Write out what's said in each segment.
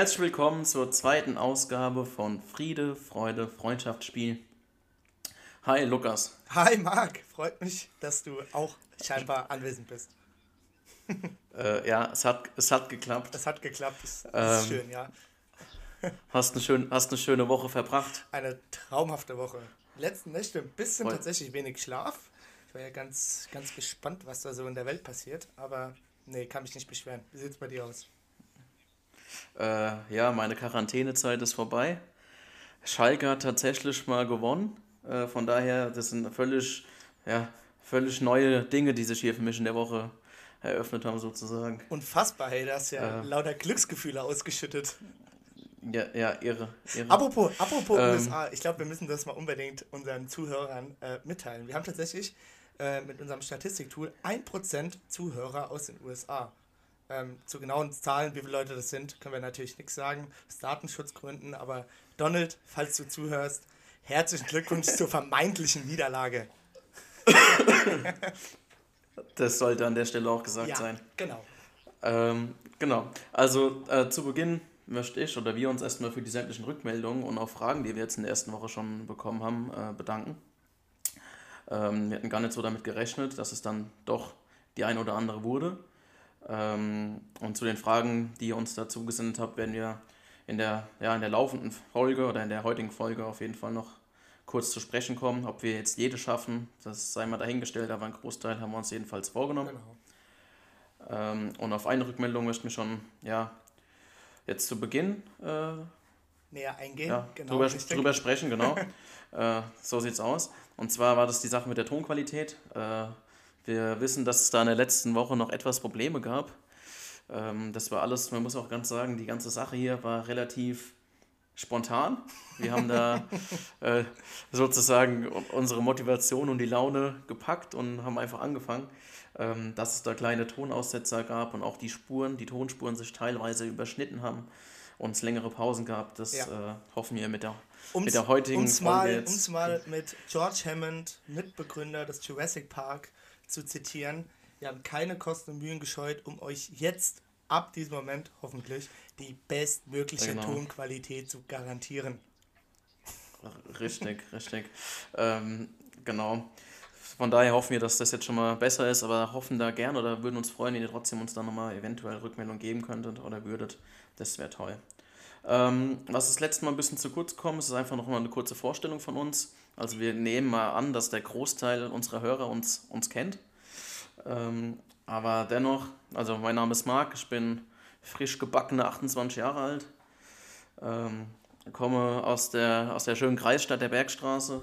herzlich willkommen zur zweiten Ausgabe von Friede, Freude, Freundschaftsspiel. Hi Lukas. Hi Marc, freut mich, dass du auch scheinbar anwesend bist. Äh, ja, es hat, es hat geklappt. Es hat geklappt, das Ähm, ist schön, ja. Hast eine, schön, hast eine schöne Woche verbracht. Eine traumhafte Woche. Die letzten Nächte ein bisschen Voll. tatsächlich wenig Schlaf. Ich war ja ganz, ganz gespannt, was da so in der Welt passiert, aber nee, kann mich nicht beschweren. Wie sieht's bei dir aus? Äh, ja, meine Quarantänezeit ist vorbei. Schalke hat tatsächlich mal gewonnen. Äh, von daher, das sind völlig, ja, völlig neue Dinge, die sich hier für mich in der Woche eröffnet haben, sozusagen. Unfassbar, hey, da hast ja Äh. lauter Glücksgefühle ausgeschüttet. Ja, ja, irre. irre. Apropos, apropos Ähm. USA, ich glaube, wir müssen das mal unbedingt unseren Zuhörern äh, mitteilen. Wir haben tatsächlich äh, mit unserem Statistiktool 1% Zuhörer aus den USA. Ähm, zu genauen Zahlen, wie viele Leute das sind, können wir natürlich nichts sagen, aus Datenschutzgründen, aber Donald, falls du zuhörst, herzlichen Glückwunsch zur vermeintlichen Niederlage. Das sollte an der Stelle auch gesagt Ja, sein. genau. Ähm, genau. Also äh, zu Beginn möchte ich oder wir uns erstmal für die sämtlichen Rückmeldungen und auch Fragen, die wir jetzt in der ersten Woche schon bekommen haben, äh, bedanken. Ähm, wir hatten gar nicht so damit gerechnet, dass es dann doch die eine oder andere wurde. Ähm, und zu den Fragen, die ihr uns dazu gesendet habt, werden wir in der, ja, in der laufenden Folge oder in der heutigen Folge auf jeden Fall noch kurz zu sprechen kommen. Ob wir jetzt jede schaffen, das sei mal dahingestellt, aber einen Großteil haben wir uns jedenfalls vorgenommen. genau. Ähm, und auf eine Rückmeldung möchten wir schon, ja, jetzt zu Beginn äh, Näher eingehen, ja, genau. drüber, drüber sprechen, genau. äh, so sieht's aus. Und zwar war das die Sache mit der Tonqualität. Äh, wir wissen, dass es da in der letzten Woche noch etwas Probleme gab. Ähm, das war alles, man muss auch ganz sagen, die ganze Sache hier war relativ spontan. Wir haben da äh, sozusagen unsere Motivation und die Laune gepackt und haben einfach angefangen, ähm, dass es da kleine Tonaussetzer gab und auch die Spuren, die Tonspuren sich teilweise überschnitten haben und es längere Pausen gab. Das Ja. äh, hoffen wir mit der, Um's- mit der heutigen um's Folge mal, jetzt. um's mal mit George Hammond, Mitbegründer des Jurassic Park, zu zitieren. Wir haben keine Kosten und Mühen gescheut, um euch jetzt ab diesem Moment hoffentlich die bestmögliche genau. Tonqualität zu garantieren. Richtig, richtig. Ähm, genau. Von daher hoffen wir, dass das jetzt schon mal besser ist, aber hoffen da gern oder würden uns freuen, wenn ihr trotzdem uns dann nochmal eventuell Rückmeldung geben könntet oder würdet. Das wäre toll. Ähm, was das letzte Mal ein bisschen zu kurz gekommen ist, ist einfach nochmal eine kurze Vorstellung von uns. Also wir nehmen mal an, dass der Großteil unserer Hörer uns, uns kennt. Ähm, aber dennoch, also mein Name ist Marc, ich bin frisch gebackene 28 Jahre alt. Ähm, komme aus der, aus der schönen Kreisstadt der Bergstraße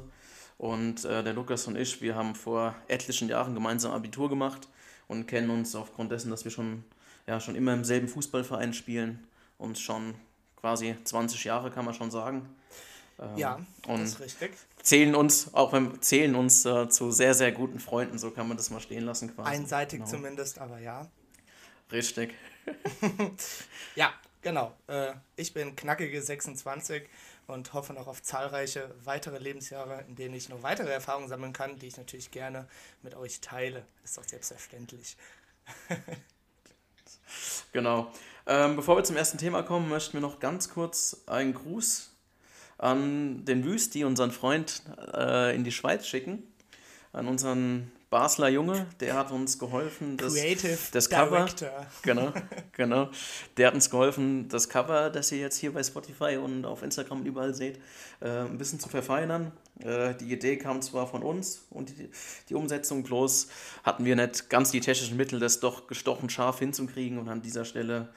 und äh, der Lukas und ich, wir haben vor etlichen Jahren gemeinsam Abitur gemacht und kennen uns aufgrund dessen, dass wir schon, ja, schon immer im selben Fußballverein spielen und schon quasi 20 Jahre, kann man schon sagen. Ähm, Ja, das und ist richtig. zählen uns, auch wenn zählen uns äh, zu sehr, sehr guten Freunden, so kann man das mal stehen lassen quasi. Einseitig genau. zumindest, aber ja. Richtig. Ja, genau. Äh, ich bin knackige 26 und hoffe noch auf zahlreiche weitere Lebensjahre, in denen ich noch weitere Erfahrungen sammeln kann, die ich natürlich gerne mit euch teile. Ist doch selbstverständlich. Genau. Ähm, bevor wir zum ersten Thema kommen, möchten wir noch ganz kurz einen Gruß an den Wüsti, unseren Freund, äh, in die Schweiz schicken. An unseren Basler Junge, der hat uns geholfen, das, Creative das Cover, Director. genau, genau, der hat uns geholfen, das Cover, das ihr jetzt hier bei Spotify und auf Instagram und überall seht, äh, ein bisschen zu verfeinern. Äh, die Idee kam zwar von uns und die, die Umsetzung bloß hatten wir nicht ganz die technischen Mittel, das doch gestochen scharf hinzukriegen und an dieser Stelle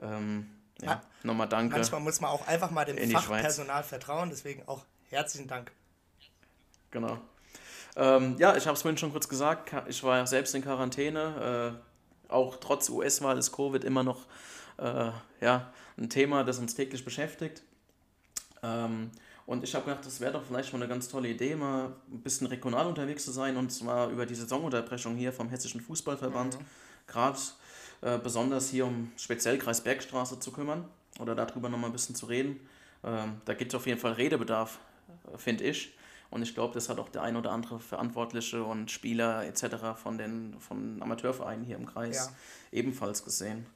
ähm, ja, Ma- nochmal danke. Manchmal muss man auch einfach mal dem Fachpersonal vertrauen, deswegen auch herzlichen Dank. Genau. Ähm, ja, ich habe es vorhin schon kurz gesagt, ich war ja selbst in Quarantäne. Äh, auch trotz US-Wahl ist Covid immer noch äh, ja, ein Thema, das uns täglich beschäftigt. Ähm, und ich habe gedacht, das wäre doch vielleicht mal eine ganz tolle Idee, mal ein bisschen regional unterwegs zu sein und zwar über die Saisonunterbrechung hier vom Hessischen Fußballverband. Gerade äh, besonders hier um speziell Kreis Bergstraße zu kümmern oder darüber nochmal ein bisschen zu reden. Ähm, da gibt es auf jeden Fall Redebedarf, äh, finde ich. Und ich glaube, das hat auch der ein oder andere Verantwortliche und Spieler etc. von den von Amateurvereinen hier im Kreis Ja. ebenfalls gesehen.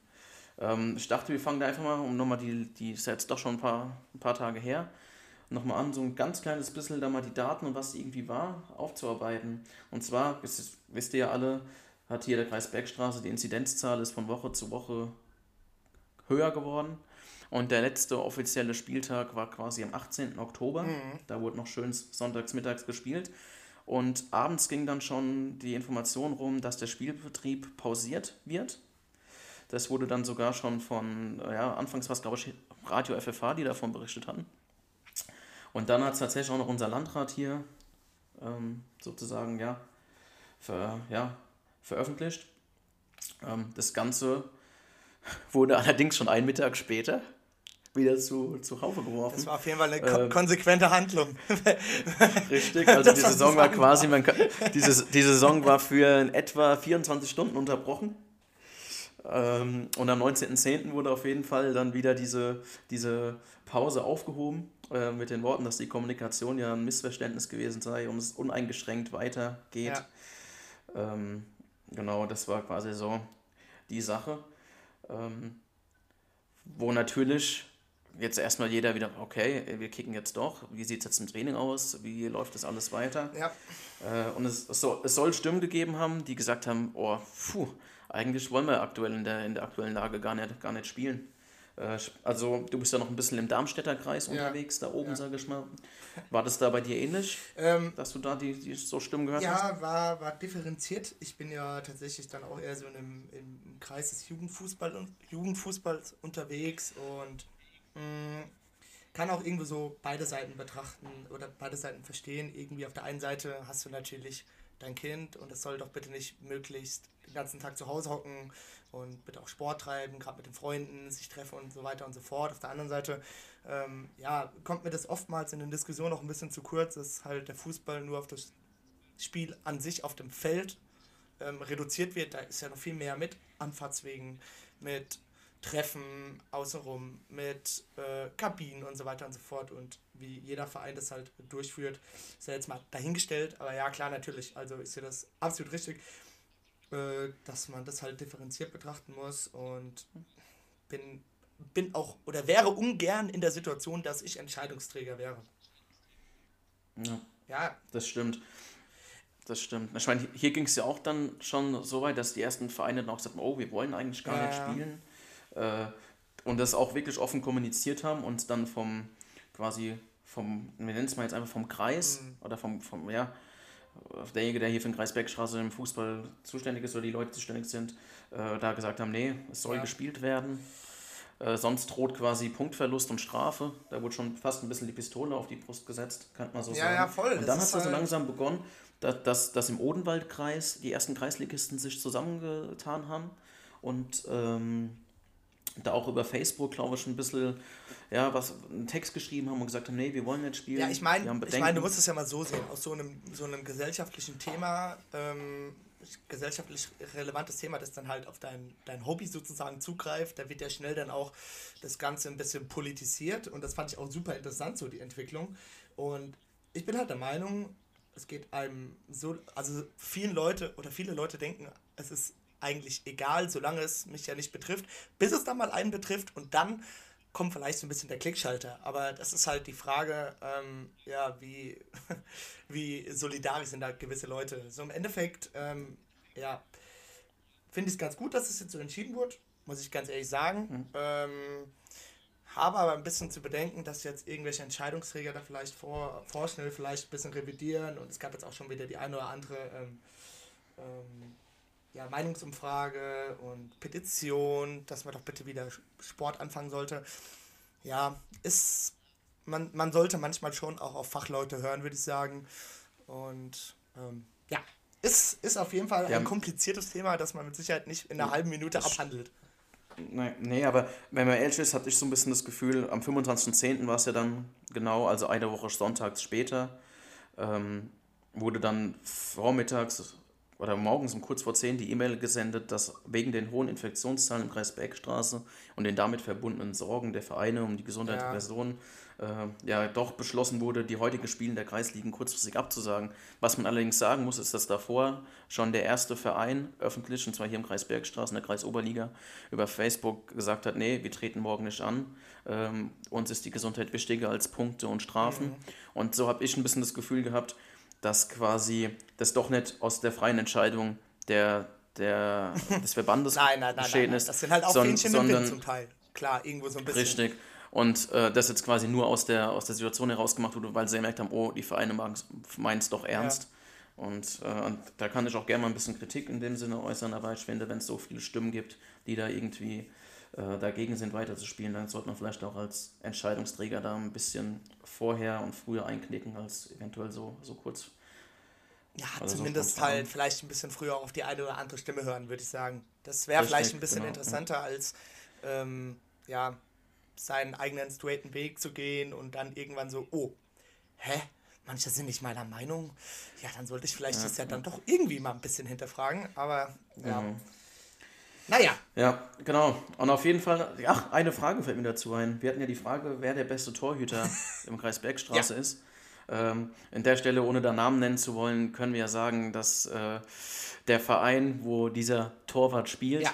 Ähm, ich dachte, wir fangen da einfach mal, um nochmal die, die ist jetzt doch schon ein paar, ein paar Tage her, nochmal an, so ein ganz kleines bisschen da mal die Daten und was irgendwie war, aufzuarbeiten. Und zwar, wisst, wisst ihr ja alle, hat hier der Kreis Bergstraße, die Inzidenzzahl ist von Woche zu Woche höher geworden. Und der letzte offizielle Spieltag war quasi am 18. Oktober. Mhm. Da wurde noch schön sonntags mittags gespielt. Und abends ging dann schon die Information rum, dass der Spielbetrieb pausiert wird. Das wurde dann sogar schon von, ja, anfangs war es glaube ich Radio FFH, die davon berichtet hatten. Und dann hat es tatsächlich auch noch unser Landrat hier ähm, sozusagen, ja, ver, ja, veröffentlicht. Ähm, das Ganze wurde allerdings schon einen Mittag später wieder zu, zu Haufe geworfen. Das war auf jeden Fall eine äh, konsequente Handlung. Richtig, also die Saison war quasi, man kann, diese, die Saison war für in etwa 24 Stunden unterbrochen. Ähm, und am 19.10. wurde auf jeden Fall dann wieder diese, diese Pause aufgehoben äh, mit den Worten, dass die Kommunikation ja ein Missverständnis gewesen sei und es uneingeschränkt weitergeht. Ja. Ähm, genau, das war quasi so die Sache. Ähm, wo natürlich jetzt erstmal jeder wieder, okay, wir kicken jetzt doch, wie sieht es jetzt im Training aus, wie läuft das alles weiter? Ja. Äh, und es, es, soll, es soll Stimmen gegeben haben, die gesagt haben, oh, puh, eigentlich wollen wir aktuell in der, in der aktuellen Lage gar nicht, gar nicht spielen. Äh, also du bist ja noch ein bisschen im Darmstädter Kreis ja. unterwegs, da oben, ja. sage ich mal. War das da bei dir ähnlich, ähm, dass du da die, die so Stimmen gehört ja, hast? Ja, war, war differenziert. Ich bin ja tatsächlich dann auch eher so im, im Kreis des Jugendfußball, Jugendfußballs unterwegs und mh, mm, kann auch irgendwie so beide Seiten betrachten oder beide Seiten verstehen. Irgendwie auf der einen Seite hast du natürlich dein Kind und es soll doch bitte nicht möglichst den ganzen Tag zu Hause hocken und bitte auch Sport treiben, gerade mit den Freunden, sich treffen und so weiter und so fort. Auf der anderen Seite, ähm, ja, kommt mir das oftmals in den Diskussionen auch ein bisschen zu kurz, dass halt der Fußball nur auf das Spiel an sich auf dem Feld ähm, reduziert wird. Da ist ja noch viel mehr mit Anfahrtswegen, mit Treffen außenrum, mit äh, Kabinen und so weiter und so fort. Und wie jeder Verein das halt durchführt, ist ja jetzt mal dahingestellt. Aber ja, klar, natürlich. Also ist ja das absolut richtig, äh, dass man das halt differenziert betrachten muss. Und bin, bin auch oder wäre ungern in der Situation, dass ich Entscheidungsträger wäre. Ja. Ja. Das stimmt. Das stimmt. Ich meine, hier ging es ja auch dann schon so weit, dass die ersten Vereine dann auch sagten, oh, wir wollen eigentlich gar ja. nicht spielen. Äh, und das auch wirklich offen kommuniziert haben und dann vom quasi vom, wir nennen es mal jetzt einfach vom Kreis mhm. oder vom, vom, ja, derjenige, der hier für den Kreis Bergstraße im Fußball zuständig ist oder die Leute zuständig sind, äh, da gesagt haben, nee, es soll ja. gespielt werden. Äh, sonst droht quasi Punktverlust und Strafe. Da wurde schon fast ein bisschen die Pistole auf die Brust gesetzt, kann man so ja, sagen. Ja, voll. Und dann hat es halt so langsam begonnen, dass, dass, dass im Odenwaldkreis die ersten Kreisligisten sich zusammengetan haben und ähm, da auch über Facebook, glaube ich, ein bisschen ja, was, einen Text geschrieben haben und gesagt haben, nee, wir wollen nicht spielen. Ja, ich meine, ich mein, du musst es ja mal so sehen, aus so einem, so einem gesellschaftlichen Thema, ähm, gesellschaftlich relevantes Thema, das dann halt auf dein, dein Hobby sozusagen zugreift, da wird ja schnell dann auch das Ganze ein bisschen politisiert und das fand ich auch super interessant, so die Entwicklung. Und ich bin halt der Meinung, es geht einem so, also vielen Leute oder viele Leute denken, es ist eigentlich egal, solange es mich ja nicht betrifft, bis es dann mal einen betrifft und dann kommt vielleicht so ein bisschen der Klickschalter. Aber das ist halt die Frage, ähm, ja, wie, wie solidarisch sind da gewisse Leute. So im Endeffekt, ähm, ja, finde ich es ganz gut, dass es jetzt so entschieden wurde, muss ich ganz ehrlich sagen. Mhm. Ähm, habe aber ein bisschen zu bedenken, dass jetzt irgendwelche Entscheidungsträger da vielleicht vor, vorschnell vielleicht ein bisschen revidieren und es gab jetzt auch schon wieder die eine oder andere ähm, ähm, ja, Meinungsumfrage und Petition, dass man doch bitte wieder Sport anfangen sollte. Ja, ist, man, man sollte manchmal schon auch auf Fachleute hören, würde ich sagen. Und ähm, ja, ist, ist auf jeden Fall ja. ein kompliziertes Thema, das man mit Sicherheit nicht in einer halben Minute abhandelt. Nee, nee, aber wenn man ehrlich ist, hatte ich so ein bisschen das Gefühl, am 25.10. war es ja dann genau, also eine Woche sonntags später, ähm, wurde dann vormittags oder morgens um kurz vor 10 die E-Mail gesendet, dass wegen den hohen Infektionszahlen im Kreis Bergstraße und den damit verbundenen Sorgen der Vereine um die Gesundheit ja. der Personen äh, ja doch beschlossen wurde, die heutigen Spiele der Kreisligen kurzfristig abzusagen. Was man allerdings sagen muss, ist, dass davor schon der erste Verein öffentlich, und zwar hier im Kreis Bergstraße, in der Kreisoberliga, über Facebook gesagt hat, nee, wir treten morgen nicht an. Ähm, uns ist die Gesundheit wichtiger als Punkte und Strafen. Mhm. Und so habe ich ein bisschen das Gefühl gehabt, dass quasi das doch nicht aus der freien Entscheidung der, der, des Verbandes nein, nein, nein, geschehen ist. Das sind halt auch son, sondern, zum Teil. Klar, irgendwo so ein bisschen. Richtig. Und äh, das jetzt quasi nur aus der, aus der Situation herausgemacht wurde, weil sie gemerkt haben, oh, die Vereine meinen es doch ernst. Ja. Und, äh, und, da kann ich auch gerne mal ein bisschen Kritik in dem Sinne äußern, aber ich finde, wenn es so viele Stimmen gibt, die da irgendwie äh, dagegen sind, weiterzuspielen, dann sollte man vielleicht auch als Entscheidungsträger da ein bisschen vorher und früher einknicken, als eventuell so, so kurz. Ja, also zumindest so halt vielleicht ein bisschen früher auf die eine oder andere Stimme hören, würde ich sagen. Das wäre vielleicht ein bisschen genau, interessanter ja. als ähm, ja, seinen eigenen straighten Weg zu gehen und dann irgendwann so, oh, hä? Manche sind nicht meiner Meinung. Ja, dann sollte ich vielleicht ja, das ja dann doch irgendwie mal ein bisschen hinterfragen. Aber ja. Mhm. Naja. Ja, genau. Und auf jeden Fall, ach, eine Frage fällt mir dazu ein. Wir hatten ja die Frage, wer der beste Torhüter im Kreis Bergstraße ja. ist. Ähm, in der Stelle, ohne da Namen nennen zu wollen, können wir ja sagen, dass äh, der Verein, wo dieser Torwart spielt,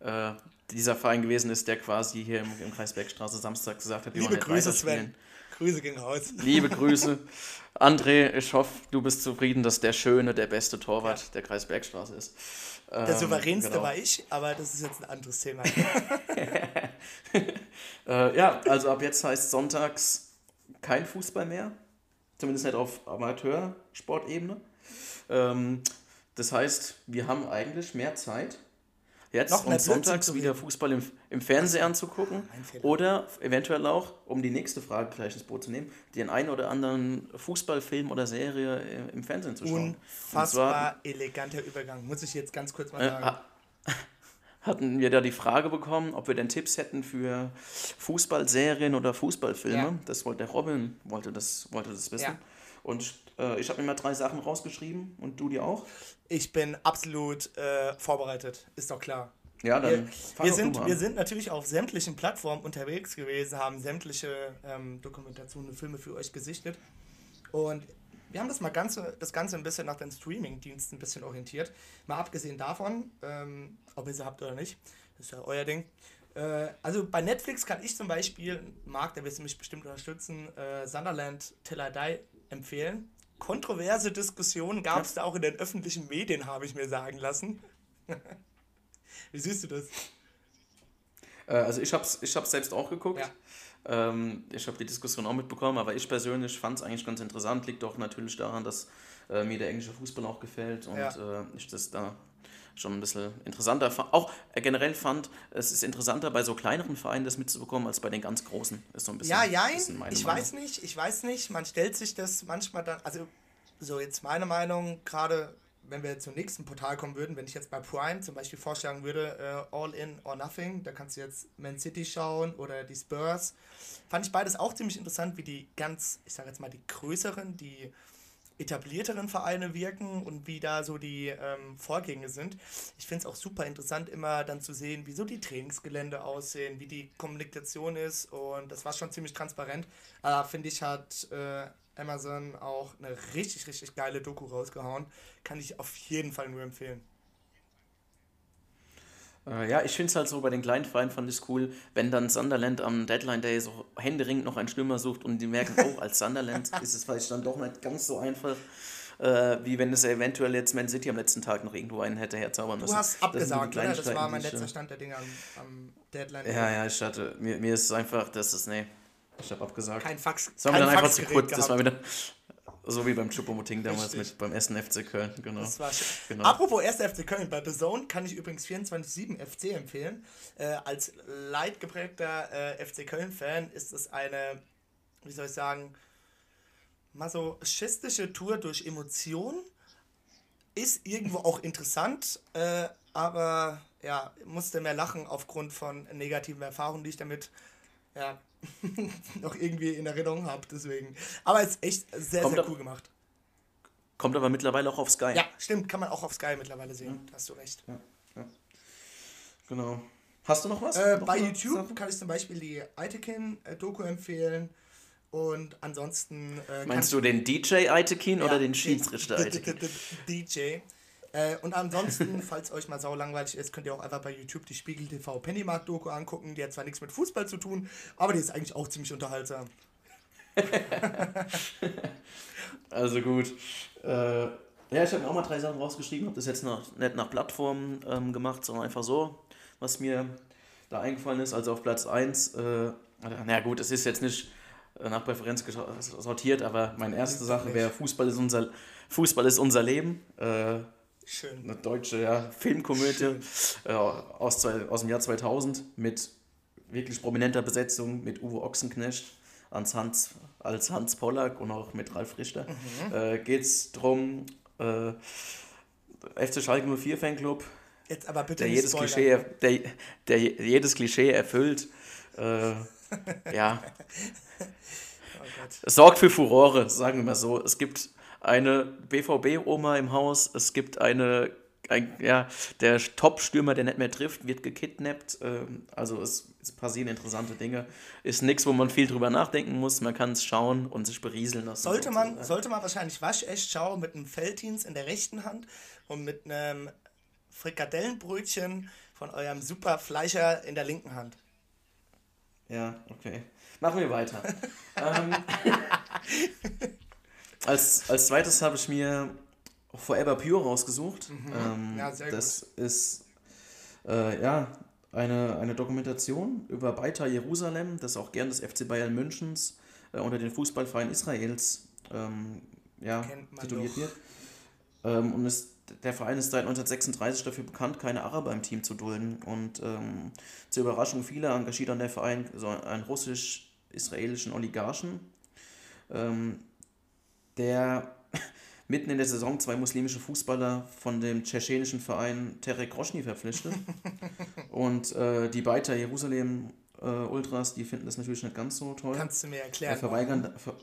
ja. äh, dieser Verein gewesen ist, der quasi hier im, im Kreis Bergstraße Samstag gesagt hat, wir Liebe Grüße, Sven. Grüße gehen raus. Liebe Grüße. André, ich hoffe, du bist zufrieden, dass der schöne, der beste Torwart ja. der Kreis Bergstraße ist. Der ähm, souveränste genau. war ich, aber das ist jetzt ein anderes Thema. äh, ja, also ab jetzt heißt sonntags kein Fußball mehr. Zumindest nicht auf Amateursportebene. Ähm, das heißt, wir haben eigentlich mehr Zeit, jetzt Noch und sonntags wieder Fußball im, im Fernsehen anzugucken. Oder eventuell auch, um die nächste Frage gleich ins Boot zu nehmen, den einen oder anderen Fußballfilm oder Serie im Fernsehen zu schauen. Unfassbar zwar, eleganter Übergang, muss ich jetzt ganz kurz mal äh, sagen. Äh, hatten wir da die Frage bekommen, ob wir denn Tipps hätten für Fußballserien oder Fußballfilme. Ja. Das wollte der Robin, wollte das, wollte das wissen. Ja. Und äh, ich habe mir mal drei Sachen rausgeschrieben und du die auch? Ich bin absolut äh, vorbereitet, ist doch klar. Ja, dann wir, wir sind, wir sind natürlich auf sämtlichen Plattformen unterwegs gewesen, haben sämtliche ähm, Dokumentationen und Filme für euch gesichtet. Und wir haben das mal ganze, das Ganze ein bisschen nach den Streaming-Diensten ein bisschen orientiert. Mal abgesehen davon, ähm, ob ihr sie habt oder nicht, das ist ja euer Ding. Äh, also bei Netflix kann ich zum Beispiel, Marc, der wird mich bestimmt unterstützen, äh, Sunderland Till I Die empfehlen. Kontroverse Diskussionen gab es da auch in den öffentlichen Medien, habe ich mir sagen lassen. Wie siehst du das? Äh, also ich habe es ich hab's selbst auch geguckt. Ja. Ähm, ich habe die Diskussion auch mitbekommen, aber ich persönlich fand es eigentlich ganz interessant. Liegt auch natürlich daran, dass äh, mir der englische Fußball auch gefällt und ja. äh, ich das da schon ein bisschen interessanter. Auch äh, generell fand, es ist interessanter bei so kleineren Vereinen das mitzubekommen als bei den ganz großen. Ist so ein bisschen, ja, ja, ich Meinung. weiß nicht, ich weiß nicht. Man stellt sich das manchmal dann, also so jetzt meine Meinung, gerade wenn wir zum nächsten Portal kommen würden, wenn ich jetzt bei Prime zum Beispiel vorschlagen würde, uh, All In or Nothing, da kannst du jetzt Man City schauen oder die Spurs, fand ich beides auch ziemlich interessant, wie die ganz, ich sage jetzt mal, die größeren, die etablierteren Vereine wirken und wie da so die ähm, Vorgänge sind. Ich finde es auch super interessant, immer dann zu sehen, wie so die Trainingsgelände aussehen, wie die Kommunikation ist und das war schon ziemlich transparent. Aber finde ich, hat äh, Amazon auch eine richtig, richtig geile Doku rausgehauen. Kann ich auf jeden Fall nur empfehlen. Äh, ja, ich finde es halt so bei den kleinen Vereinen fand ich cool, wenn dann Sunderland am Deadline Day so händeringend noch einen Stürmer sucht und die merken, oh, als Sunderland ist es vielleicht dann doch nicht ganz so einfach, äh, wie wenn es eventuell jetzt Man City am letzten Tag noch irgendwo einen hätte herzaubern müssen. Du hast abgesagt, das oder? Das war mein letzter Stand der Dinge am, am Deadline Day. Ja, ja, ich hatte, mir, mir ist es einfach, das ist, nee, ich habe abgesagt. Kein Fax. Das war mir dann einfach zu kurz, das war wieder... So wie beim Chupomoting damals mit beim ersten FC Köln, genau. Das war schön. Genau. Apropos 1. FC Köln, bei The Zone kann ich übrigens 24-7 FC empfehlen. Äh, als leidgeprägter äh, FC Köln-Fan ist es eine, wie soll ich sagen, masochistische Tour durch Emotionen. Ist irgendwo auch interessant, äh, aber ja, musste mehr lachen aufgrund von negativen Erfahrungen, die ich damit ja, noch irgendwie in Erinnerung habe. Deswegen. Aber es ist echt sehr, kommt sehr cool gemacht. Kommt aber mittlerweile auch auf Sky. Ja, stimmt, kann man auch auf Sky mittlerweile sehen. Da hast du recht. Genau. Hast du noch was? Äh, Noch bei YouTube Sache? kann ich zum Beispiel die Itekin-Doku empfehlen. Und ansonsten. Äh, Meinst du den DJ Eitekin Ja, oder den Schiedsrichter Eitekin? DJ. Äh, und ansonsten, falls euch mal sau langweilig ist, könnt ihr auch einfach bei YouTube die Spiegel TV Pennymarkt-Doku angucken. Die hat zwar nichts mit Fußball zu tun, aber die ist eigentlich auch ziemlich unterhaltsam. Also gut. Äh, ja, ich habe mir auch mal drei Sachen rausgeschrieben, habe das jetzt noch, nicht nach Plattformen ähm, gemacht, sondern einfach so, was mir da eingefallen ist. Also auf Platz 1, äh, na gut, es ist jetzt nicht äh, nach Präferenz sortiert, aber meine erste Sache wäre Fußball ist unser Fußball ist unser Leben. Äh, Schön. eine deutsche ja, Filmkomödie äh, aus, zwei, aus dem Jahr 2000 mit wirklich prominenter Besetzung mit Uwe Ochsenknecht als Hans, als Hans Pollack und auch mit Ralf Richter. Äh, Geht es darum, äh, FC Schalke 04 Fanclub, Jetzt aber bitte der jedes. Klischee, er- der, der jedes Klischee erfüllt. Äh, ja, Oh sorgt für Furore, sagen wir mal so. Es gibt eine BVB-Oma im Haus, es gibt eine, ein, ja, der Top-Stürmer, der nicht mehr trifft, wird gekidnappt. Ähm, also es, es passieren interessante Dinge. Ist nichts, wo man viel drüber nachdenken muss. Man kann es schauen und sich berieseln lassen. Sollte man, sozusagen. sollte man wahrscheinlich waschecht schauen mit einem Felddienst in der rechten Hand und mit einem Frikadellenbrötchen von eurem Superfleischer in der linken Hand. Ja, okay. Machen wir weiter. ähm, als, als zweites habe ich mir Forever Pure rausgesucht. Ähm, Mhm. Ja, sehr das ist äh, ja eine, eine Dokumentation über Beitar Jerusalem, das auch gern des FC Bayern Münchens äh, unter den Fußballverein Israels ähm, ja, tituliert doch. wird. Ähm, und ist, der Verein ist seit 1936 dafür bekannt, keine Araber im Team zu dulden. Und ähm, zur Überraschung vieler engagiert dann der Verein so einen russisch-israelischen Oligarchen, ähm, der mitten in der Saison zwei muslimische Fußballer von dem tschetschenischen Verein Terek Roshni verpflichtet. Und äh, die Beiter Jerusalem äh, Ultras, die finden das natürlich nicht ganz so toll. Kannst du mir erklären? verweigern, ver,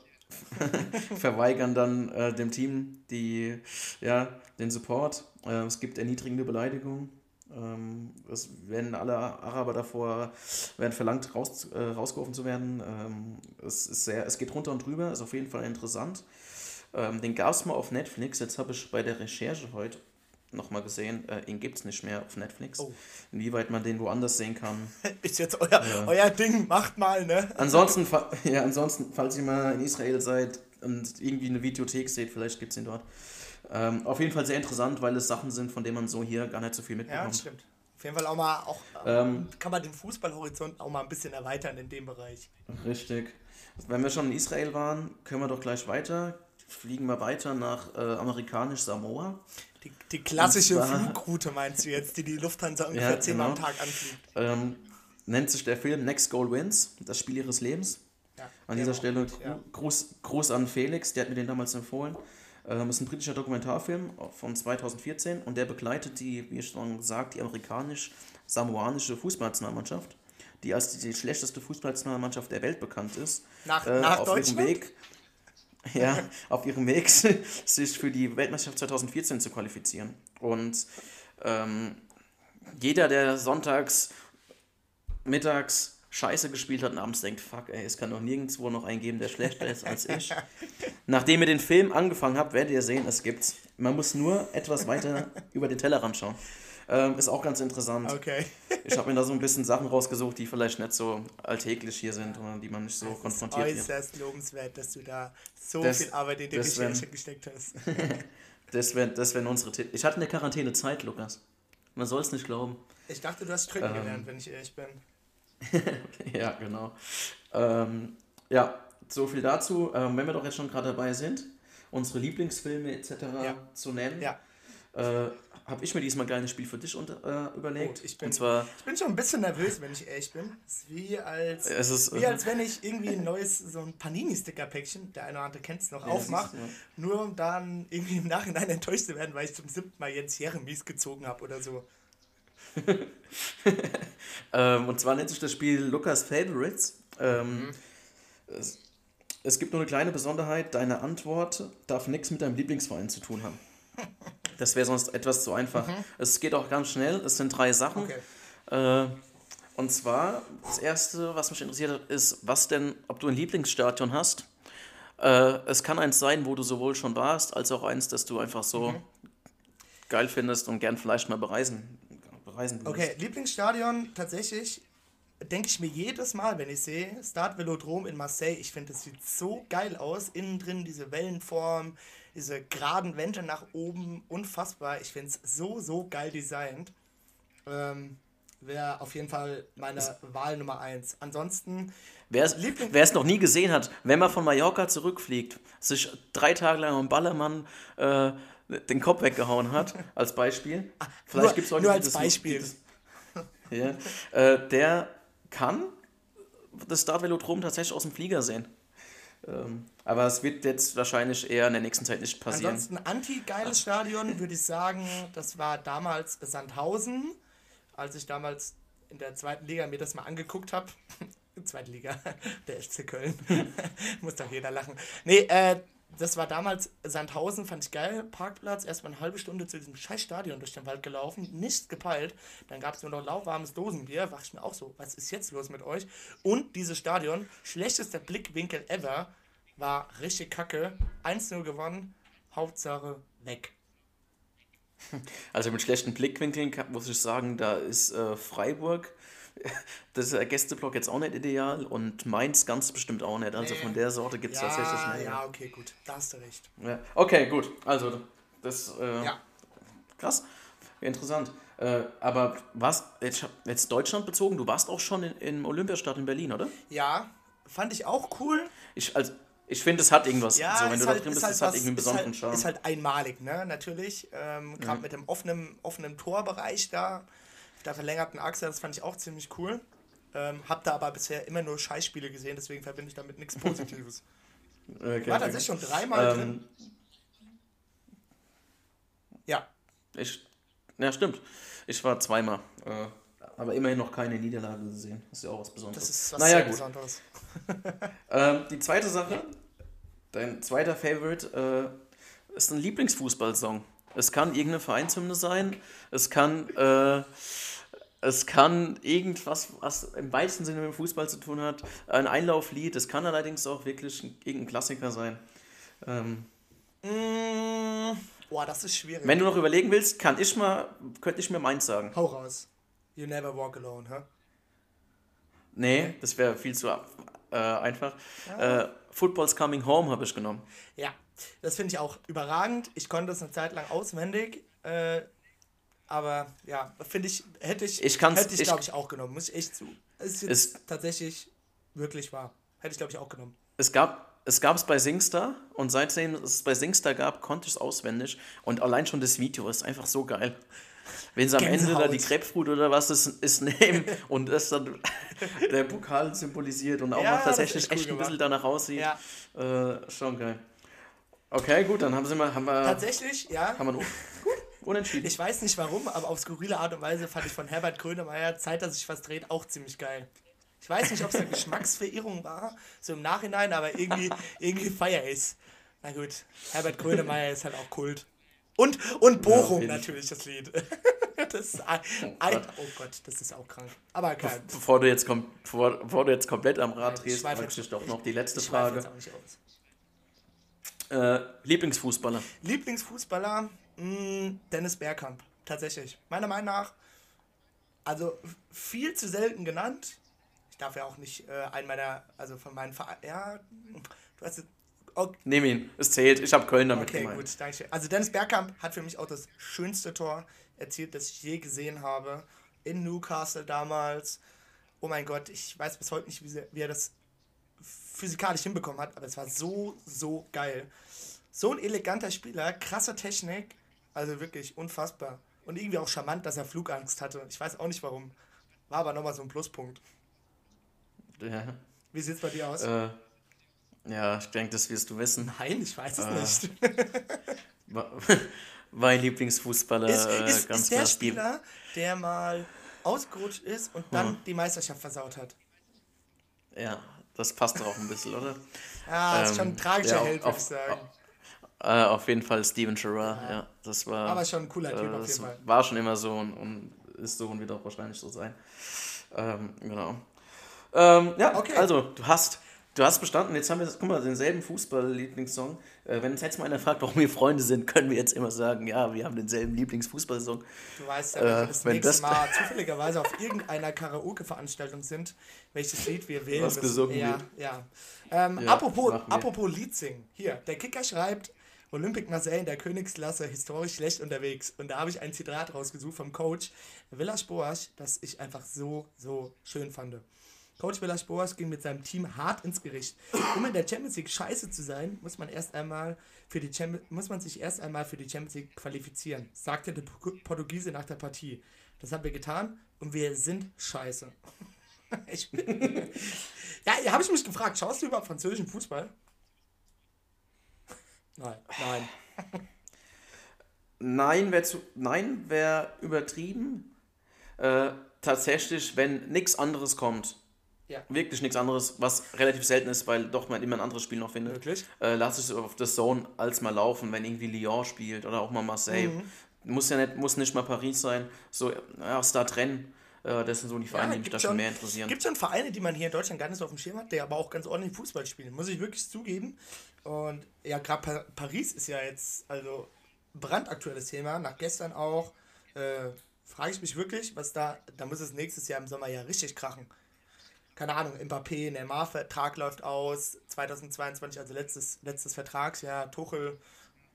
verweigern dann äh, dem Team die, ja, den Support. Äh, es gibt erniedrigende Beleidigungen. Ähm, es werden alle Araber davor werden verlangt, raus, äh, rausgeworfen zu werden. Ähm, es, ist sehr, es geht runter und drüber, ist auf jeden Fall interessant. Ähm, den gab es mal auf Netflix. Jetzt habe ich bei der Recherche heute nochmal gesehen, äh, ihn gibt es nicht mehr auf Netflix. Oh. Inwieweit man den woanders sehen kann, Ist jetzt euer, euer Ding, macht mal, ne? Ansonsten, ja, ansonsten, falls ihr mal in Israel seid und irgendwie eine Videothek seht, vielleicht gibt es ihn dort. Ähm, auf jeden Fall sehr interessant, weil es Sachen sind, von denen man so hier gar nicht so viel Ja, mitbekommt. das stimmt. Auf jeden Fall auch mal, auch, Ähm, kann man den Fußballhorizont auch mal ein bisschen erweitern in dem Bereich. Richtig. Wenn wir schon in Israel waren, können wir doch gleich weiter. Fliegen wir weiter nach äh, amerikanisch Samoa. Die, die klassische zwar- Flugroute meinst du jetzt, die die Lufthansa ungefähr Ja, zehnmal am genau. Tag anfliegt. Ähm, nennt sich der Film Next Goal Wins, das Spiel ihres Lebens. Ja, An dieser Stelle gut, ja. Gruß, Gruß an Felix, der hat mir den damals empfohlen. Ähm, ist ein britischer Dokumentarfilm von 2014 und der begleitet die, wie ich schon gesagt, die amerikanisch-samoanische Fußballnationalmannschaft, die als die schlechteste Fußballnationalmannschaft der Welt bekannt ist. Nach, äh, nach auf ihrem? Weg, ja, auf ihrem Weg, sich für die Weltmeisterschaft 2014 zu qualifizieren. Und ähm, jeder, der sonntags, mittags Scheiße gespielt hat und abends denkt, fuck, ey, es kann doch nirgendwo noch einen geben, der schlechter ist als ich. Nachdem ihr den Film angefangen habt, werdet ihr sehen, es gibt's. Man muss nur etwas weiter über den Tellerrand schauen. Ähm, ist auch ganz interessant. Okay. Ich habe mir da so ein bisschen Sachen rausgesucht, die vielleicht nicht so alltäglich hier sind oder die man nicht so konfrontiert wird. Äußerst lobenswert, dass du da so Das- viel Arbeit in die das wär- Recherche gesteckt hast. Das wären das wären unsere Tipps. Ich hatte in der Quarantäne Zeit, Lukas. Man soll es nicht glauben. Ich dachte, du hast drücken Ähm. gelernt, wenn ich ehrlich bin. Ja, genau. Ähm, ja, so viel dazu. Ähm, wenn wir doch jetzt schon gerade dabei sind, unsere Lieblingsfilme etc. Ja. zu nennen, Ja. äh, habe ich mir diesmal ein kleines Spiel für dich unter, äh, überlegt. Oh, ich bin- Und zwar, Ich bin schon ein bisschen nervös, wenn ich ehrlich bin. Es ist wie als, es ist. wie als wenn ich irgendwie ein neues, so ein Panini-Sticker-Päckchen, der eine oder andere kennt es noch, Ja, aufmache, nur um dann irgendwie im Nachhinein enttäuscht zu werden, weil ich zum siebten Mal Jens Jeremies gezogen habe oder so. Ähm, und zwar nennt sich das Spiel Lukas Favorites. Ähm, Mhm. es, es gibt nur eine kleine Besonderheit, deine Antwort darf nichts mit deinem Lieblingsverein zu tun haben. Das wäre sonst etwas zu einfach. Es geht auch ganz schnell, es sind drei Sachen. Okay. Äh, und zwar, das erste, was mich interessiert hat, ist, was denn, ob du ein Lieblingsstadion hast. Äh, es kann eins sein, wo du sowohl schon warst, als auch eins, das du einfach so geil findest und gern vielleicht mal bereisen, bereisen würdest. Okay, Lieblingsstadion tatsächlich denke ich mir jedes Mal, wenn ich sehe, Start Velodrom in Marseille, ich finde, das sieht so geil aus. Innen drin diese Wellenform, diese geraden Wände nach oben, unfassbar. Ich finde es so, so geil designt. Ähm, Wäre auf jeden Fall meine Wahl Nummer eins. Ansonsten, Wer es, es noch nie gesehen hat, wenn man von Mallorca zurückfliegt, sich drei Tage lang am Ballermann äh, den Kopf weggehauen hat, als Beispiel. Vielleicht nur- gibt's Leute, nur als das- Beispiel. das- Ja, äh, der kann das Start Velodrom tatsächlich aus dem Flieger sehen. Ähm, aber es wird jetzt wahrscheinlich eher in der nächsten Zeit nicht passieren. ansonsten anti-geiles Stadion würde ich sagen, das war damals Sandhausen, als ich damals in der zweiten Liga mir das mal angeguckt habe. Zweite Liga, der FC Köln. Muss doch jeder lachen. Nee, äh, das war damals Sandhausen, fand ich geil. Parkplatz, erstmal eine halbe Stunde zu diesem scheiß Stadion durch den Wald gelaufen, nicht gepeilt. Dann gab es nur noch lauwarmes Dosenbier. War ich mir auch so, was ist jetzt los mit euch? Und dieses Stadion, schlechtester Blickwinkel ever, war richtig kacke. 1-0 gewonnen, Hauptsache weg. Also mit schlechten Blickwinkeln muss ich sagen, da ist äh, Freiburg, das ist der Gästeblock jetzt auch nicht ideal und Mainz ganz bestimmt auch nicht. Also Nee. von der Sorte gibt es tatsächlich Ja, eine. ja, okay, gut. Da hast du recht. Ja. Okay, gut. Also das äh, Ja. krass, interessant. Äh, aber was jetzt, jetzt Deutschland bezogen? Du warst auch schon in, im Olympiastadion in Berlin, oder? Ja, fand ich auch cool. Ich also ich finde, es hat irgendwas. Ja, so, wenn ist du halt, da drin ist bist, halt es hat was- irgendwie einen ist besonderen halt, Charme. Ist halt einmalig, ne? Natürlich. Ähm, Mhm. Gerade mit dem offenen, offenen Torbereich da, auf der verlängerten Achse, das fand ich auch ziemlich cool. Ähm, hab da aber bisher immer nur Scheißspiele gesehen, deswegen verbinde ich damit nichts Positives. okay, war okay. tatsächlich schon dreimal drin. ähm, Ja, Ich, ja, stimmt. Ich war zweimal. Äh, aber immerhin noch keine Niederlage gesehen. Das ist ja auch was Besonderes. das ist was naja, sehr gut. Besonderes. Ähm, die zweite Sache, dein zweiter Favorite, äh, ist ein Lieblingsfußballsong. Es kann irgendeine Vereinshymne sein. Es kann, äh, es kann irgendwas, was im weitesten Sinne mit dem Fußball zu tun hat. Ein Einlauflied. Es kann allerdings auch wirklich ein, irgendein Klassiker sein. Ähm, Mm, boah, das ist schwierig. wenn du noch überlegen willst, kann ich mal, könnte ich mir meins sagen. Hau raus. You never walk alone, hä? Nee, das wäre viel zu äh, einfach. Äh, Football's Coming Home habe ich genommen. Ja, das finde ich auch überragend. Ich konnte es eine Zeit lang auswendig, äh, aber ja, finde ich, hätte ich, Ich hätte ich, ich- glaube ich, auch genommen. Muss ich echt zu. Es ist jetzt Es- tatsächlich wirklich wahr. Hätte ich, glaube ich, auch genommen. Es gab es gab es bei Singstar und seitdem es bei Singstar gab, konnte ich es auswendig. Und allein schon das Video ist einfach so geil. Wenn sie am Ende da die Grapefruit oder was ist, ist nehmen und das dann der Pokal symbolisiert und auch Ja, noch ist tatsächlich echt cool ein bisschen danach aussieht. Ja, Äh, schon geil. Okay, gut, dann haben, sie mal, haben, wir, tatsächlich, ja. haben wir un unentschieden. Ich weiß nicht warum, aber auf skurrile Art und Weise fand ich von Herbert Grönemeyer Zeit, dass sich was dreht, auch ziemlich geil. Ich weiß nicht, ob es eine Geschmacksverirrung war, so im Nachhinein, aber irgendwie, irgendwie feier ich's. Na gut, Herbert Grönemeyer ist halt auch Kult. Und, und Bochum jeden natürlich, das Lied. Das ist ein, ein, oh Gott, das ist auch krank. Aber geil. Bevor du jetzt, kom bevor, bevor du jetzt komplett am Rad drehst, jetzt- ich dich doch noch die letzte Ich Frage. jetzt auch nicht aus. Äh, Lieblingsfußballer. Lieblingsfußballer, mh, Dennis Bergkamp, tatsächlich. Meiner Meinung nach, also viel zu selten genannt. Ich darf ja auch nicht äh, einen meiner, also von meinen Vereinen, ja, du hast, okay, Nimm ihn, es zählt. Ich habe Köln damit okay gemeint. gut, danke schön. Also Dennis Bergkamp hat für mich auch das schönste Tor erzielt, das ich je gesehen habe. In Newcastle damals. Oh mein Gott, ich weiß bis heute nicht, wie, sie, wie er das physikalisch hinbekommen hat, aber es war so, so geil. So ein eleganter Spieler, krasse Technik, also wirklich unfassbar. Und irgendwie auch charmant, dass er Flugangst hatte. Ich weiß auch nicht warum. War aber nochmal so ein Pluspunkt. Ja. Wie sieht's bei dir aus? Äh, ja, ich denke, das wirst du wissen. Nein, ich weiß es äh, nicht. Mein Lieblingsfußballer Ist, äh, ist, ganz ist der. Spieler, der mal ausgerutscht ist und dann die Meisterschaft versaut hat. Ja, das passt doch auch ein bisschen, oder? Ja, ist schon ein Ähm, tragischer ja, Held, würde auf- ich sagen. Äh, auf jeden Fall Steven Gerrard, ja. das war. Aber schon ein cooler Typ äh, auf das jeden Fall. War schon immer so und, und ist so und wird auch wahrscheinlich so sein. Ähm, genau. Ähm, ja, Okay. also du hast, du hast bestanden. Jetzt haben wir, guck mal, denselben Fußball-Lieblingssong. Äh, wenn uns jetzt mal einer fragt, warum wir Freunde sind, können wir jetzt immer sagen, ja, wir haben denselben Lieblingsfußballsong. Du weißt ja, wenn wir Äh, das wenn nächste das- Mal zufälligerweise auf irgendeiner Karaoke-Veranstaltung sind, welches Lied wir wählen Was müssen. gesungen ja, wird. ja. Ähm, Ja, apropos, wir. apropos Lied singen. Hier, der Kicker schreibt, Olympique Marseille in der Königsklasse historisch schlecht unterwegs. Und da habe ich ein Zitat rausgesucht vom Coach Villas Boas, das ich einfach so, so schön fand. Coach Villas Boas ging mit seinem Team hart ins Gericht. Um in der Champions League scheiße zu sein, muss man erst einmal für die muss man sich erst einmal für die Champions League qualifizieren, sagte der Por- Portugiese nach der Partie. Das haben wir getan und wir sind scheiße. ich, ja, habe ich mich gefragt, schaust du überhaupt französischen Fußball? Nein, nein. Nein wäre nein wär übertrieben. Äh, tatsächlich, wenn nichts anderes kommt, Ja. wirklich nichts anderes, was relativ selten ist, weil doch man immer ein anderes Spiel noch findet, Wirklich? äh, lasse ich es auf das Zone als mal laufen, wenn irgendwie Lyon spielt oder auch mal Marseille. Mhm. Muss ja nicht, muss nicht mal Paris sein. So, ja, Start Rennen, äh, das sind so die Vereine, die mich da schon schon- mehr interessieren. Gibt schon Vereine, die man hier in Deutschland gar nicht so auf dem Schirm hat, der aber auch ganz ordentlich Fußball spielen, muss ich wirklich zugeben. Und ja, gerade pa Paris ist ja jetzt also brandaktuelles Thema, nach gestern auch. Äh, Frage ich mich wirklich, was da, da muss es nächstes Jahr im Sommer ja richtig krachen. Keine Ahnung, Mbappé, Neymar-Vertrag läuft aus, 2022, also letztes, letztes Vertragsjahr, Tuchel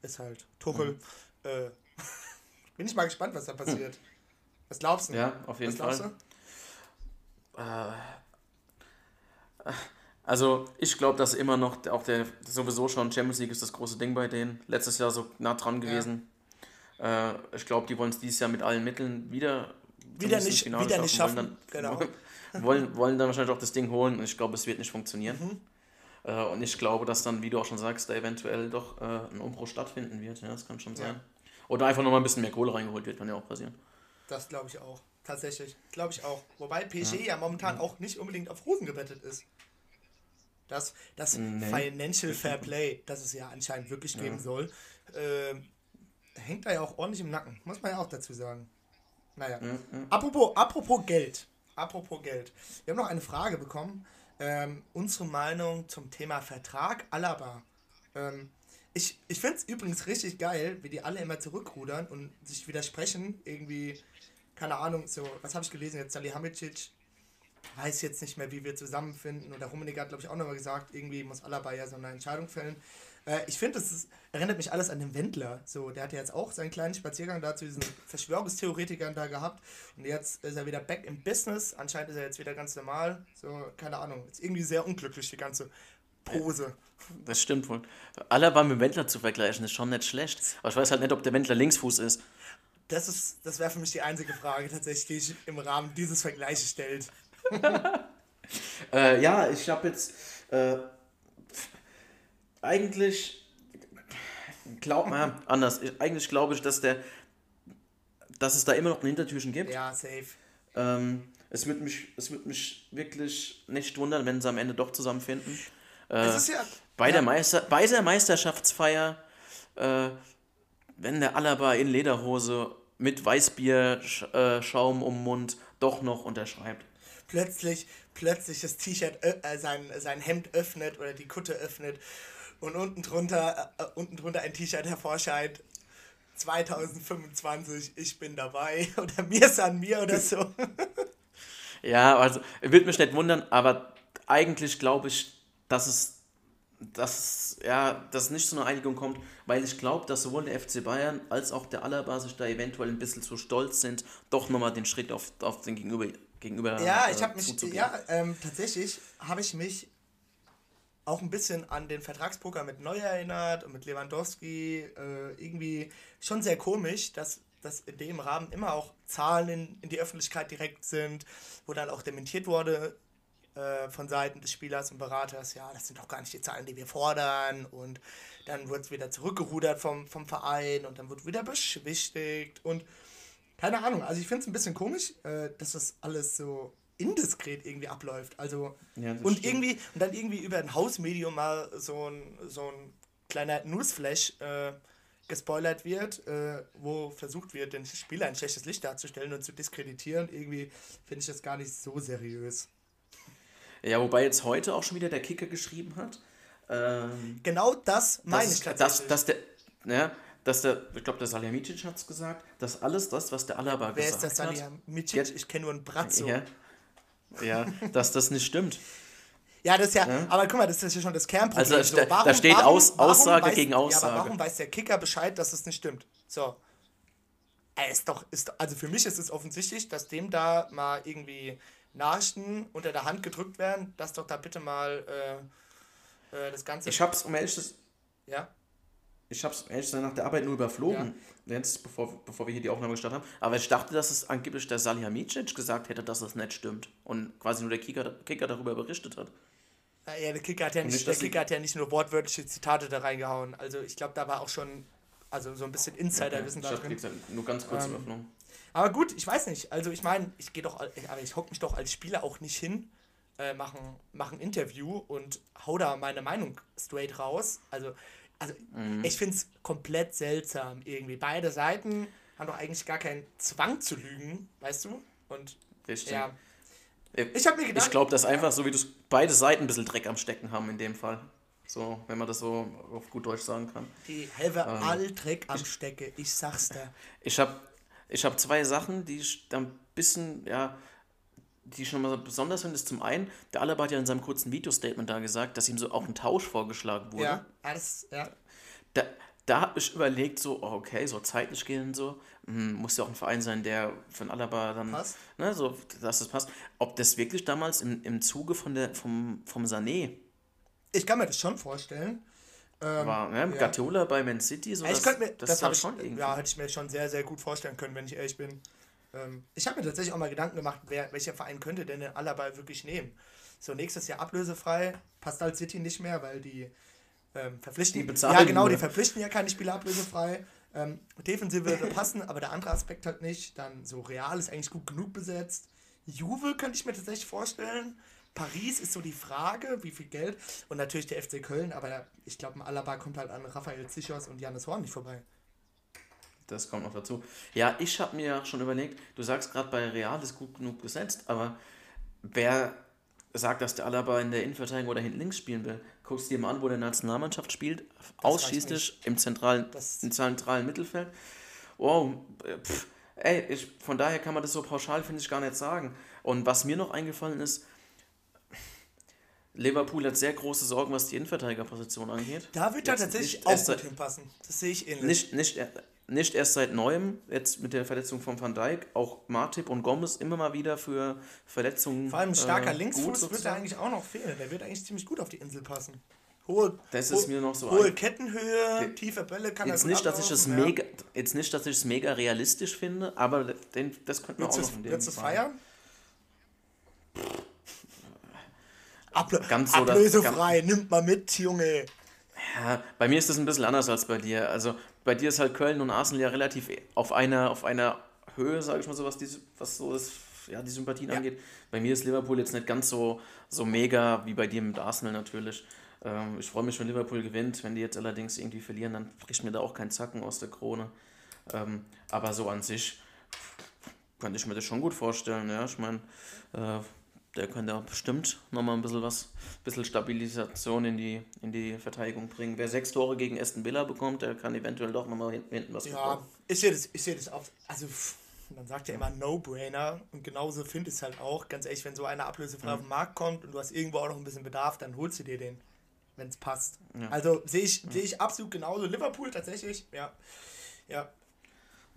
ist halt Tuchel. Mhm. Äh, bin ich mal gespannt, was da passiert. Was glaubst du? Ja, auf jeden was glaubst Fall. du? Also ich glaube, dass immer noch auch der sowieso schon Champions League ist das große Ding bei denen. Letztes Jahr so nah dran gewesen. Äh, ich glaube, die wollen es dieses Jahr mit allen Mitteln wieder Wieder nicht- wieder nicht wollen schaffen, Dann, genau. wollen, wollen dann wahrscheinlich auch das Ding holen und ich glaube, es wird nicht funktionieren. Mhm. Äh, und ich glaube, dass dann, wie du auch schon sagst, da eventuell doch äh, ein Umbruch stattfinden wird. Ja, das kann schon sein. Oder einfach nochmal ein bisschen mehr Kohle reingeholt wird, kann ja auch passieren. Das glaube ich auch. Tatsächlich. Glaube ich auch. Wobei PSG ja, momentan auch nicht unbedingt auf Rosen gebettet ist. Das, das Nee. Financial Fair Play, das es ja anscheinend wirklich geben soll, ähm, hängt da ja auch ordentlich im Nacken. Muss man ja auch dazu sagen. Naja. Apropos, apropos Geld. Apropos Geld. Wir haben noch eine Frage bekommen. Ähm, unsere Meinung zum Thema Vertrag Alaba. Ähm, ich ich finde es übrigens richtig geil, wie die alle immer zurückrudern und sich widersprechen. Irgendwie, keine Ahnung, so, was habe ich gelesen jetzt? Salihamidzic weiß jetzt nicht mehr, wie wir zusammenfinden. Und der Rummenigge hat, glaube ich, auch nochmal gesagt, irgendwie muss Alaba ja so eine Entscheidung fällen. Äh, ich finde, das ist, erinnert mich alles an den Wendler. So, der hat ja jetzt auch seinen kleinen Spaziergang da zu diesen Verschwörungstheoretikern da gehabt. Und jetzt ist er wieder back im Business. Anscheinend ist er jetzt wieder ganz normal. So, keine Ahnung. Ist irgendwie sehr unglücklich, die ganze Pose. Das stimmt wohl. Alaba mit dem Wendler zu vergleichen, ist schon nicht schlecht. Aber ich weiß halt nicht, ob der Wendler Linksfuß ist. Das, ist, das wäre für mich die einzige Frage tatsächlich, die ich im Rahmen dieses Vergleiches stellt. Äh, ja, ich habe jetzt äh, eigentlich glaub mal anders. Ich, eigentlich glaube ich, dass der dass es da immer noch ein Hintertürchen gibt. Ja, safe. Ähm, es wird mich es wird mich wirklich nicht wundern, wenn sie am Ende doch zusammenfinden. Äh, Es ist ja. bei, ja, der Meister, bei der Meisterschaftsfeier, äh, wenn der Alaba in Lederhose mit Weißbierschaum äh, Schaum um den Mund doch noch unterschreibt. plötzlich, plötzlich das T-Shirt, ö- äh, sein, sein Hemd öffnet oder die Kutte öffnet und unten drunter, äh, unten drunter ein T-Shirt hervorscheint. 2025, ich bin dabei. Oder mir ist an mir oder so. Ja, also wird mich nicht wundern, aber eigentlich glaube ich, dass es, dass, ja, dass es nicht zu einer Einigung kommt, weil ich glaube, dass sowohl der FC Bayern als auch der Alaba sich da eventuell ein bisschen zu stolz sind, doch nochmal den Schritt auf, auf den Gegenüber, gegenüber Ja, äh, ich habe mich, ja, ähm, tatsächlich habe ich mich auch ein bisschen an den Vertragspoker mit Neuer erinnert und mit Lewandowski. Äh, irgendwie schon sehr komisch, dass, dass in dem Rahmen immer auch Zahlen in, in die Öffentlichkeit direkt sind, wo dann auch dementiert wurde äh, von Seiten des Spielers und Beraters, ja, das sind doch gar nicht die Zahlen, die wir fordern. Und dann wurde es wieder zurückgerudert vom, vom Verein und dann wurde wieder beschwichtigt und keine Ahnung, also ich finde es ein bisschen komisch, äh, dass das alles so indiskret irgendwie abläuft. Also Ja, das und stimmt. irgendwie und dann irgendwie über ein Hausmedium mal so ein so ein kleiner Newsflash äh, gespoilert wird, äh, wo versucht wird, den Spieler ein schlechtes Licht darzustellen und zu diskreditieren. Irgendwie finde ich das gar nicht so seriös. Ja, wobei jetzt heute auch schon wieder der Kicker geschrieben hat. Ähm, Genau das meine dass, ich dass, tatsächlich. dass der, ja, dass der, ich glaube, der Salihamidzic hat es gesagt, dass alles das, was der Alaba Wer ist gesagt das hat, Salihamidzic? Jetzt- Ich kenne nur einen Brazzo. ja, ja, dass das nicht stimmt. Ja, das ist ja, Ja. aber guck mal, das ist ja schon das Kernproblem. Also da ste- da steht Aus- Aussage weiß, gegen Ja, Aussage. aber warum weiß der Kicker Bescheid, dass es nicht stimmt? So. Er ist doch, ist, also für mich ist es offensichtlich, dass dem da mal irgendwie Nachrichten unter der Hand gedrückt werden, dass doch da bitte mal äh, äh, das Ganze. Ich hab's, um ehrlich zu ja, ich hab's ehrlich sein nach der Arbeit nur überflogen, jetzt, bevor, bevor wir hier die Aufnahme gestartet haben. Aber ich dachte, dass es angeblich der Salihamidzic gesagt hätte, dass das nicht stimmt. Und quasi nur der Kicker, Kicker darüber berichtet hat. Ja, der Kicker hat ja nicht, nicht, der Kicker hat ja nicht nur wortwörtliche Zitate da reingehauen. Also ich glaube, da war auch schon, also so ein bisschen Insiderwissen ich da drin. gesagt, nur ganz kurz Ähm, überflogen. Aber gut, ich weiß nicht. Also ich meine, ich gehe doch, aber ich hock mich doch als Spieler auch nicht hin, äh, machen, machen ein Interview und hau da meine Meinung straight raus. Also, also Mhm. ich finde es komplett seltsam irgendwie. Beide Seiten haben doch eigentlich gar keinen Zwang zu lügen, weißt du? Und Richtig. ja, Ich, ich habe mir gedacht, ich glaube, dass einfach, so wie du es beide Seiten ein bisschen Dreck am Stecken haben in dem Fall. So, wenn man das so auf gut Deutsch sagen kann. die Helve Ähm, all Dreck am Stecke, ich sag's dir. Ich habe ich hab zwei Sachen, die ich ein bisschen, ja, die schon mal besonders sind. Ist zum einen, der Alaba hat ja in seinem kurzen Videostatement da gesagt, dass ihm so auch ein Tausch vorgeschlagen wurde. Ja, alles, ja. Da, da habe ich überlegt, so, oh, okay, so zeitlich gehen, so, hm, muss ja auch ein Verein sein, der von Alaba dann, Passt. ne, so, dass das passt. Ob das wirklich damals im, im Zuge von der, vom, vom Sané Ich kann mir das schon vorstellen. Ähm, war, ne? ja. Bei Man City, so, ich könnte mir, das, das, habe ich, schon irgendwie. ja, hätte ich mir schon sehr, sehr gut vorstellen können, wenn ich ehrlich bin. Ähm, ich habe mir tatsächlich auch mal Gedanken gemacht, wer, welcher Verein könnte denn den Alaba wirklich nehmen. So, nächstes Jahr ablösefrei, passt halt City nicht mehr, weil die ähm, verpflichten. Die bezahlen ja, genau, die verpflichten ja keine Spieler ablösefrei. Ähm, Defensive würde passen, aber der andere Aspekt halt nicht. Dann so Real ist eigentlich gut genug besetzt. Juve könnte ich mir tatsächlich vorstellen. Paris ist so die Frage, wie viel Geld. Und natürlich der FC Köln, aber ich glaube, ein Alaba kommt halt an Raphael Zichos und Janis Horn nicht vorbei. Das kommt noch dazu. Ja, ich habe mir schon überlegt, du sagst gerade bei Real ist gut genug besetzt, aber wer sagt, dass der Alaba in der Innenverteidigung oder hinten links spielen will? Guckst dir mal an, wo der Nationalmannschaft spielt. Ausschließlich im zentralen, im zentralen Mittelfeld. Wow, äh, pff, ey, ich, von daher kann man das so pauschal, finde ich, gar nicht sagen. Und was mir noch eingefallen ist, Liverpool hat sehr große Sorgen, was die Innenverteidigerposition angeht. Da wird er tatsächlich auch gut hinpassen. Das sehe ich ähnlich. Nicht, nicht, er- nicht erst seit neuem, jetzt mit der Verletzung von Van Dijk, auch Martip und Gomez immer mal wieder für Verletzungen. Vor allem ein starker äh, Linksfuß wird da eigentlich auch noch fehlen. Der wird eigentlich ziemlich gut auf die Insel passen. Hohe, Das hohe, ist mir noch so hohe Kettenhöhe, tiefe Bälle kann Jetzt er nicht, dass ich es ablaufen, mega, jetzt nicht, dass ich es mega realistisch finde, aber den, das könnte man auch noch in dem du feiern? Ablö Ganz so, Ablösefrei, nimmt mal mit, Junge. Ja, bei mir ist das ein bisschen anders als bei dir. Also bei dir ist halt Köln und Arsenal ja relativ auf einer, auf einer Höhe, sage ich mal so, was, die, was so das, ja, die Sympathien Ja. angeht. Bei mir ist Liverpool jetzt nicht ganz so, so mega wie bei dir mit Arsenal natürlich. Ähm, ich freue mich, wenn Liverpool gewinnt. Wenn die jetzt allerdings irgendwie verlieren, dann bricht mir da auch kein Zacken aus der Krone. Ähm, aber so an sich könnte ich mir das schon gut vorstellen. Ja, ich meine, äh, der könnte auch bestimmt nochmal ein bisschen was, bisschen Stabilisation in die, in die Verteidigung bringen. Wer sechs Tore gegen Aston Villa bekommt, der kann eventuell doch nochmal hinten, hinten was Ja, bekommen. ich sehe das, ich sehe das auch. Also, man sagt ja immer No-Brainer und genauso finde ich es halt auch. Ganz ehrlich, wenn so einer ablösefrei auf den Markt kommt und du hast irgendwo auch noch ein bisschen Bedarf, dann holst du dir den, wenn es passt. Ja. Also sehe ich, sehe ich absolut genauso. Liverpool tatsächlich, ja. Ja,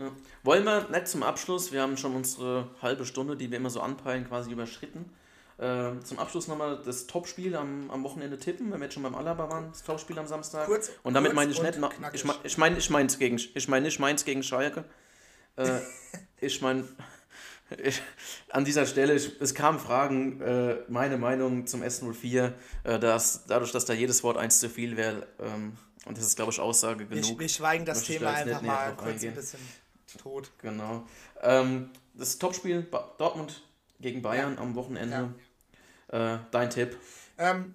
Ja. Wollen wir nicht zum Abschluss, wir haben schon unsere halbe Stunde, die wir immer so anpeilen, quasi überschritten. Äh, zum Abschluss nochmal das Topspiel am, am Wochenende tippen, wenn wir jetzt schon beim Alaba waren, das Topspiel am Samstag. Kurz- und damit meine ich nicht, knackig. ich meine ich mein, ich meins gegen, ich meine nicht meins gegen Schalke. Äh, ich meine, ich, an dieser Stelle, ich, es kamen Fragen, äh, meine Meinung zum S04, äh, dass, dadurch, dass da jedes Wort eins zu viel wäre, ähm, und das ist, glaube ich, Aussage wir, genug. wir schweigen das Möchte ich Thema da einfach mal kurz ein bisschen tot. Genau. Ähm, das Topspiel Dortmund gegen Bayern am Wochenende. Äh, dein Tipp? Ähm,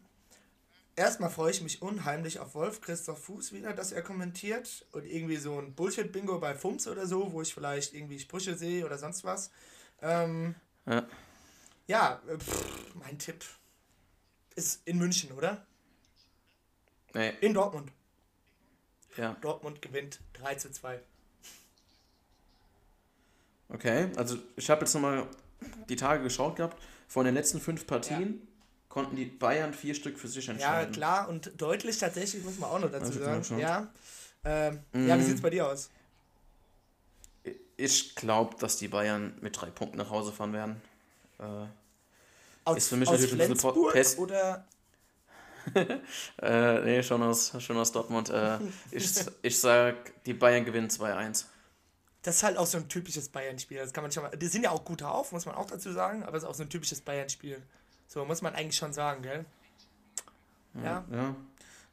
erstmal freue ich mich unheimlich auf Wolf Christoph Fuß wieder, dass er kommentiert und irgendwie so ein Bullshit-Bingo bei Fums oder so, wo ich vielleicht irgendwie Sprüche sehe oder sonst was. Ähm, Ja. ja, pff, mein Tipp ist in München, oder? Nee, In Dortmund. ja. Dortmund gewinnt 3 zu 2. Okay, also ich habe jetzt nochmal die Tage geschaut gehabt. Von den letzten fünf Partien konnten die Bayern vier Stück für sich Ja, entscheiden. klar und deutlich tatsächlich, muss man auch noch dazu Also, sagen. Ja, ähm, ja wie Mm. sieht es bei dir aus? Ich glaube, dass die Bayern mit drei Punkten nach Hause fahren werden. Äh, Aus, Ist für mich aus natürlich ein bisschen Flensburg Test- oder äh, nee, schon aus, schon aus Dortmund. Äh, ich, ich sag, die Bayern gewinnen 2-1. Das ist halt auch so ein typisches Bayern-Spiel. Das kann man schon mal. Die sind ja auch gut auf, muss man auch dazu sagen, aber es ist auch so ein typisches Bayern-Spiel. So muss man eigentlich schon sagen, gell? Ja. Ja.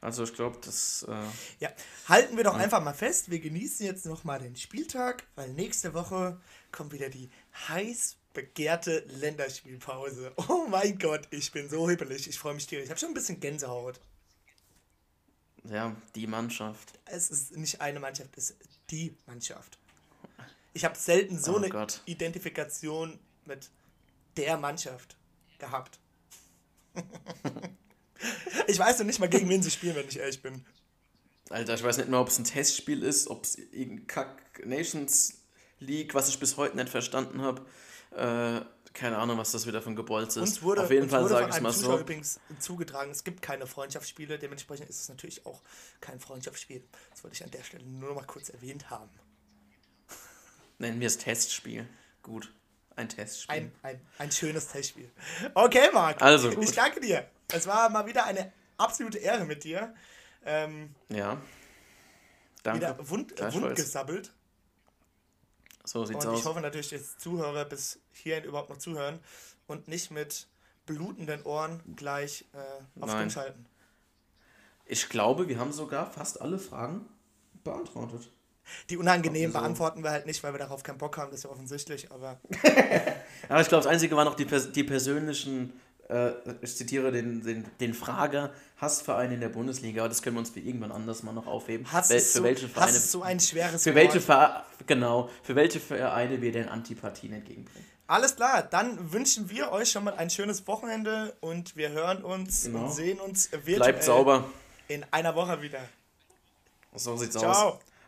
Also ich glaube, das. Äh, Ja. Halten wir doch einfach mal fest, wir genießen jetzt nochmal den Spieltag, weil nächste Woche kommt wieder die heiß begehrte Länderspielpause. Oh mein Gott, ich bin so hippelig. Ich freue mich tierisch. Ich habe schon ein bisschen Gänsehaut. ja, die Mannschaft. Es ist nicht eine Mannschaft, es ist die Mannschaft. Ich habe selten so Oh eine Gott. Identifikation mit der Mannschaft gehabt. ich weiß noch nicht mal, gegen wen sie spielen, wenn ich ehrlich bin. Alter, ich weiß nicht mehr, ob es ein Testspiel ist, ob es irgendein Kack Nations League, was ich bis heute nicht verstanden habe. Äh, keine Ahnung, was das wieder für ein Gebolz ist. Uns wurde, Auf jeden Fall sage von ich mal Zuschauer so. übrigens zugetragen, es gibt keine Freundschaftsspiele, dementsprechend ist es natürlich auch kein Freundschaftsspiel. Das wollte ich an der Stelle nur noch mal kurz erwähnt haben. Nennen wir es Testspiel. Gut. Ein Testspiel. Ein, ein, ein schönes Testspiel. Okay, Marc. Also gut. Ich danke dir. Es war mal wieder eine absolute Ehre mit dir. Ähm, ja. Danke. wieder wund, wund gesabbelt. So sieht's Und ich aus. hoffe natürlich, dass Zuhörer bis hierhin überhaupt noch zuhören und nicht mit blutenden Ohren gleich äh, auf Nein. Stumm schalten. Ich glaube, wir haben sogar fast alle Fragen beantwortet. Die unangenehmen Also- beantworten wir halt nicht, weil wir darauf keinen Bock haben, das ist ja offensichtlich, aber Aber ich glaube, das Einzige war noch die, die persönlichen, äh, ich zitiere den, den, den Frager, Hassverein in der Bundesliga, aber das können wir uns für irgendwann anders mal noch aufheben. Hass, Wel ist für so, welche Hass Vereine, ist so ein schweres für welche. Ver genau, für welche Vereine wir denn Antipathien entgegenbringen. Alles klar, dann wünschen wir euch schon mal ein schönes Wochenende und wir hören uns Genau. und sehen uns virtuell Bleibt sauber. in einer Woche wieder. So sieht's aus. Ciao.